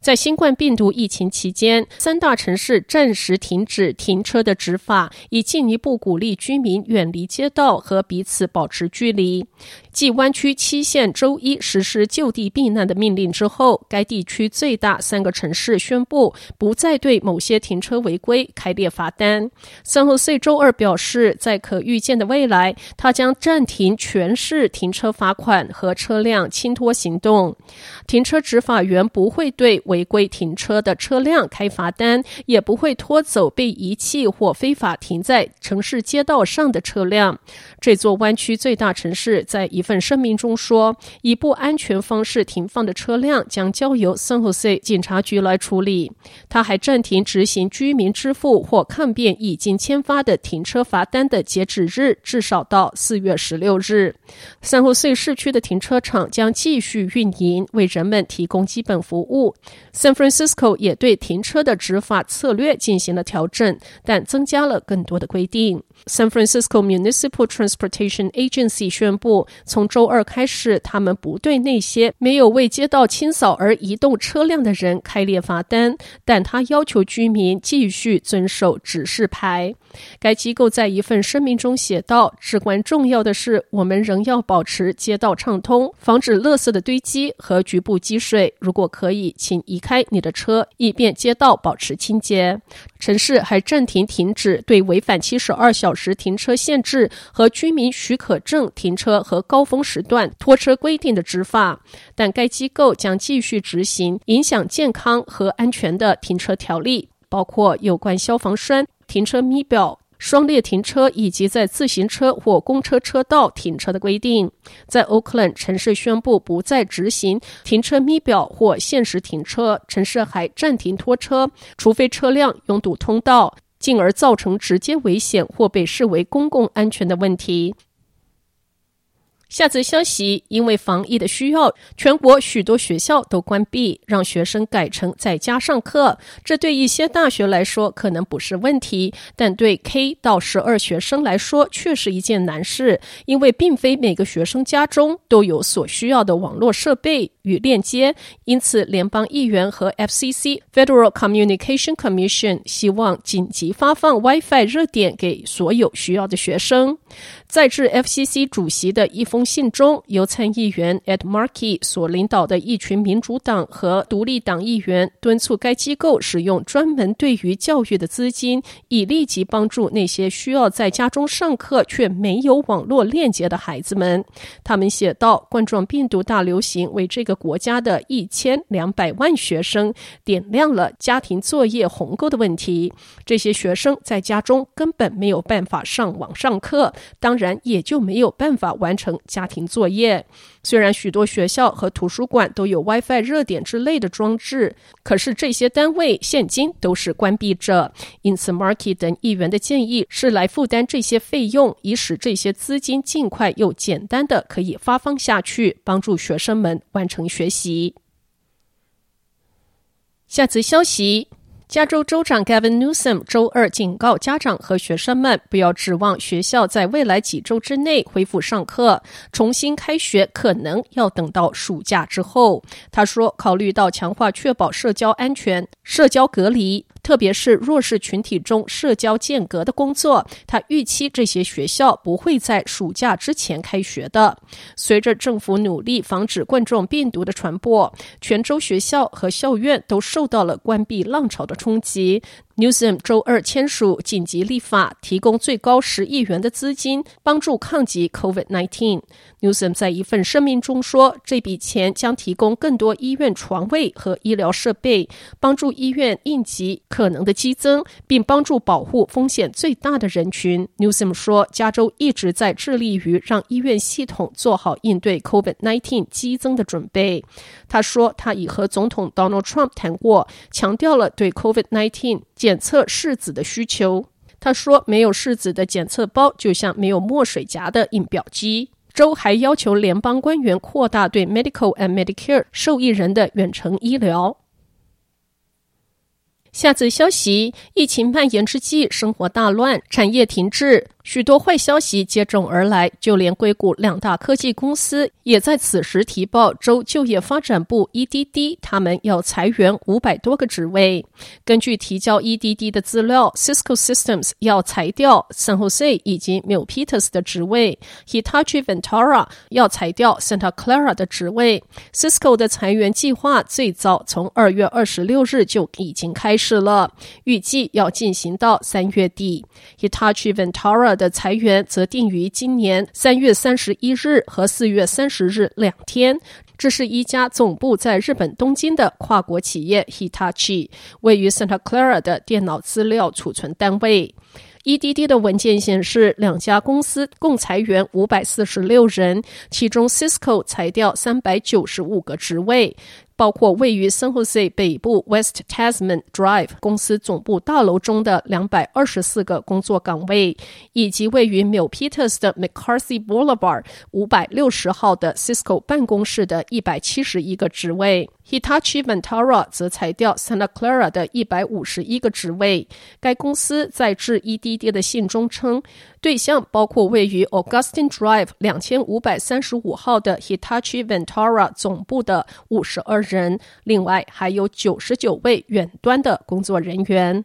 在新冠病毒疫情期间，三大城市暂时停止停车的执法，以进一步鼓励居民远离街道和彼此保持距离。继湾区七县周一实施就地避难的命令之后，该地区最大三个城市宣布不再对某些停车违规开列罚单。三后岁周二表示，在可预见的未来，他将暂停全市停车罚款和车辆清拖行动。停车执法员不会对违规停车的车辆开罚单，也不会拖走被遗弃或非法停在城市街道上的车辆。这座湾区最大城市在一份声明中说，以不安全方式停放的车辆将交由 San Jose 警察局来处理。他还暂停执行居民支付或抗辩已经签发的停车罚单的截止日，至少到四月十六日。San Jose 市区的停车场将继续运营，为人们提供基本服务。San Francisco 也对停车的执法策略进行了调整，但增加了更多的规定。San Francisco Municipal Transportation Agency 宣布，从周二开始，他们不对那些没有为街道清扫而移动车辆的人开列罚单，但他要求居民继续遵守指示牌。该机构在一份声明中写道：“至关重要的是，我们仍要保持街道畅通，防止垃圾的堆积和局部积水。如果可以，请移开你的车，以便街道保持清洁。”城市还暂停停止对违反七十二小时停车限制和居民许可证停车和高峰时段拖车规定的执法，但该机构将继续执行影响健康和安全的停车条例，包括有关消防栓、停车咪表、双列停车以及在自行车或公车车道停车的规定。在 Oakland，城市宣布不再执行停车咪表或限时停车，城市还暂停拖车，除非车辆拥堵通道，进而造成直接危险或被视为公共安全的问题。下则消息，因为防疫的需要，全国许多学校都关闭，让学生改成在家上课。这对一些大学来说可能不是问题，但对 K 到十二学生来说却是一件难事，因为并非每个学生家中都有所需要的网络设备与链接。因此，联邦议员和 FCC Federal Communication Commission 希望紧急发放 WiFi 热点给所有需要的学生。在致 FCC 主席的一封信中，由参议员 Ed Markey 所领导的一群民主党和独立党议员敦促该机构使用专门对于教育的资金，以立即帮助那些需要在家中上课却没有网络链接的孩子们。他们写道：“冠状病毒大流行为这个国家的一千两百万学生点亮了家庭作业鸿沟的问题。这些学生在家中根本没有办法上网上课。”当然也就没有办法完成家庭作业。虽然许多学校和图书馆都有 WiFi 热点之类的装置，可是这些单位现今都是关闭着。因此，Marky 等议员的建议是来负担这些费用，以使这些资金尽快又简单的可以发放下去，帮助学生们完成学习。下则消息。加州州长 Gavin Newsom 周二警告家长和学生们，不要指望学校在未来几周之内恢复上课。重新开学可能要等到暑假之后。他说，考虑到强化确保社交安全、社交隔离。特别是弱势群体中社交间隔的工作，他预期这些学校不会在暑假之前开学的。随着政府努力防止冠状病毒的传播，泉州学校和校院都受到了关闭浪潮的冲击。Newsom 周二签署紧急立法，提供最高十亿元的资金，帮助抗击 COVID-19。Newsom 在一份声明中说，这笔钱将提供更多医院床位和医疗设备，帮助医院应急可能的激增，并帮助保护风险最大的人群。Newsom 说，加州一直在致力于让医院系统做好应对 COVID-19 激增的准备。他说，他已和总统 Donald Trump 谈过，强调了对 COVID-19 检测试纸的需求。他说，没有试纸的检测包就像没有墨水夹的印表机。州还要求联邦官员扩大对 Medical and Medicare 受益人的远程医疗。下则消息：疫情蔓延之际，生活大乱，产业停滞。许多坏消息接踵而来，就连硅谷两大科技公司也在此时提报州就业发展部 （EDD） 他们要裁员五百多个职位。根据提交 EDD 的资料，Cisco Systems 要裁掉 San Jose 以及 Milpitas 的职位，Hitachi Vantara 要裁掉 Santa Clara 的职位。Cisco 的裁员计划最早从二月二十六日就已经开始了，预计要进行到三月底。Hitachi Vantara 的裁员则定于今年三月三十一日和四月三十日两天。这是一家总部在日本东京的跨国企业 Hitachi，位于 Santa Clara 的电脑资料储存单位。EDD 的文件显示，两家公司共裁员五百四十六人，其中 Cisco 裁掉三百九十五个职位。包括位于 San Jose 北部 West Tasman Drive 公司总部大楼中的两百二十四个工作岗位，以及位于 m i l p e t e r s 的 McCarthy Boulevard 五百六十号的 Cisco 办公室的一百七十一个职位。Hitachi Ventara 则裁掉 Santa Clara 的一百五十一个职位。该公司在致 EDD 的信中称，对象包括位于 Augustine Drive 两千五百三十五号的 Hitachi Ventara 总部的五十二人，另外还有九十九位远端的工作人员。